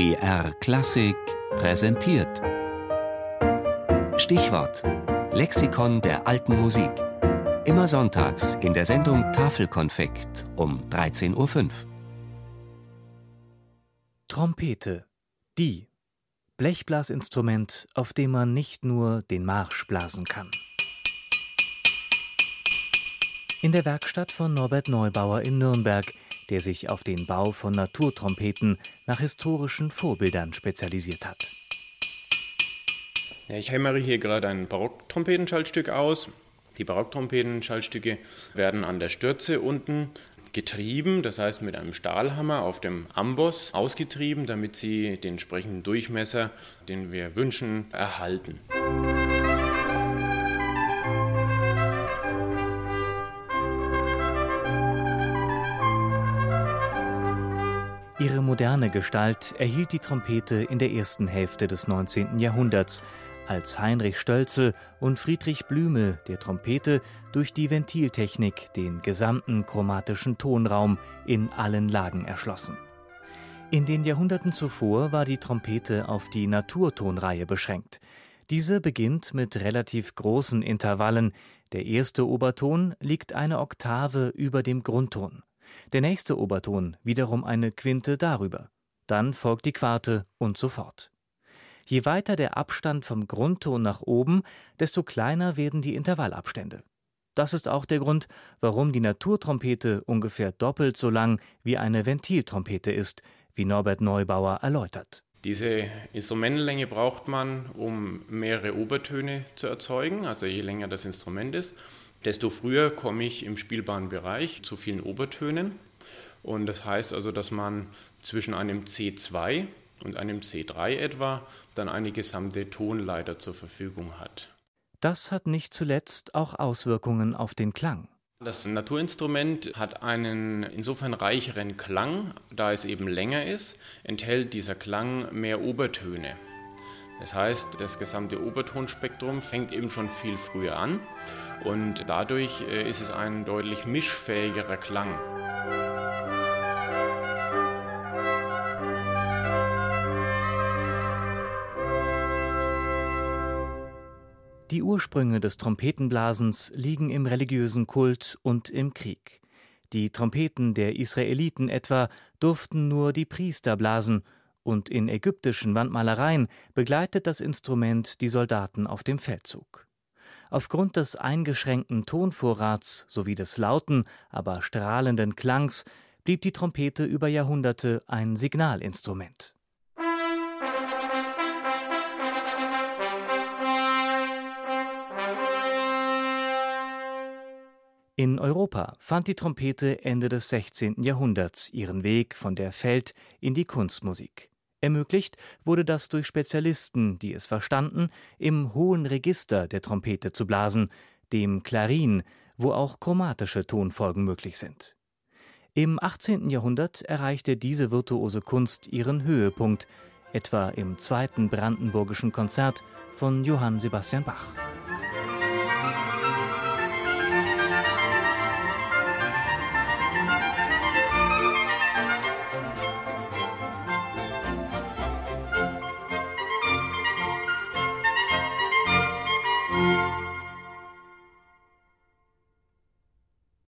BR Klassik präsentiert. Stichwort: Lexikon der alten Musik. Immer sonntags in der Sendung Tafelkonfekt um 13.05 Uhr. Trompete. Die. Blechblasinstrument, auf dem man nicht nur den Marsch blasen kann. In der Werkstatt von Norbert Neubauer in Nürnberg der sich auf den Bau von Naturtrompeten nach historischen Vorbildern spezialisiert hat. Ja, ich hämmere hier gerade ein Barocktrompetenschaltstück aus. Die Barocktrompetenschaltstücke werden an der Stürze unten getrieben, das heißt mit einem Stahlhammer auf dem Amboss ausgetrieben, damit sie den entsprechenden Durchmesser, den wir wünschen, erhalten. Ihre moderne Gestalt erhielt die Trompete in der ersten Hälfte des 19. Jahrhunderts, als Heinrich Stölzel und Friedrich Blümel der Trompete durch die Ventiltechnik den gesamten chromatischen Tonraum in allen Lagen erschlossen. In den Jahrhunderten zuvor war die Trompete auf die Naturtonreihe beschränkt. Diese beginnt mit relativ großen Intervallen. Der erste Oberton liegt eine Oktave über dem Grundton. Der nächste Oberton wiederum eine Quinte darüber. Dann folgt die Quarte und so fort. Je weiter der Abstand vom Grundton nach oben, desto kleiner werden die Intervallabstände. Das ist auch der Grund, warum die Naturtrompete ungefähr doppelt so lang wie eine Ventiltrompete ist, wie Norbert Neubauer erläutert. Diese Instrumentenlänge braucht man, um mehrere Obertöne zu erzeugen, also je länger das Instrument ist desto früher komme ich im spielbaren Bereich zu vielen Obertönen. Und das heißt also, dass man zwischen einem C2 und einem C3 etwa dann eine gesamte Tonleiter zur Verfügung hat. Das hat nicht zuletzt auch Auswirkungen auf den Klang. Das Naturinstrument hat einen insofern reicheren Klang, da es eben länger ist, enthält dieser Klang mehr Obertöne. Das heißt, das gesamte Obertonspektrum fängt eben schon viel früher an und dadurch äh, ist es ein deutlich mischfähigerer Klang. Die Ursprünge des Trompetenblasens liegen im religiösen Kult und im Krieg. Die Trompeten der Israeliten etwa durften nur die Priester blasen und in ägyptischen Wandmalereien begleitet das Instrument die Soldaten auf dem Feldzug. Aufgrund des eingeschränkten Tonvorrats sowie des lauten, aber strahlenden Klangs blieb die Trompete über Jahrhunderte ein Signalinstrument. In Europa fand die Trompete Ende des 16. Jahrhunderts ihren Weg von der Feld- in die Kunstmusik. Ermöglicht wurde das durch Spezialisten, die es verstanden, im hohen Register der Trompete zu blasen, dem Klarin, wo auch chromatische Tonfolgen möglich sind. Im 18. Jahrhundert erreichte diese virtuose Kunst ihren Höhepunkt, etwa im zweiten brandenburgischen Konzert von Johann Sebastian Bach.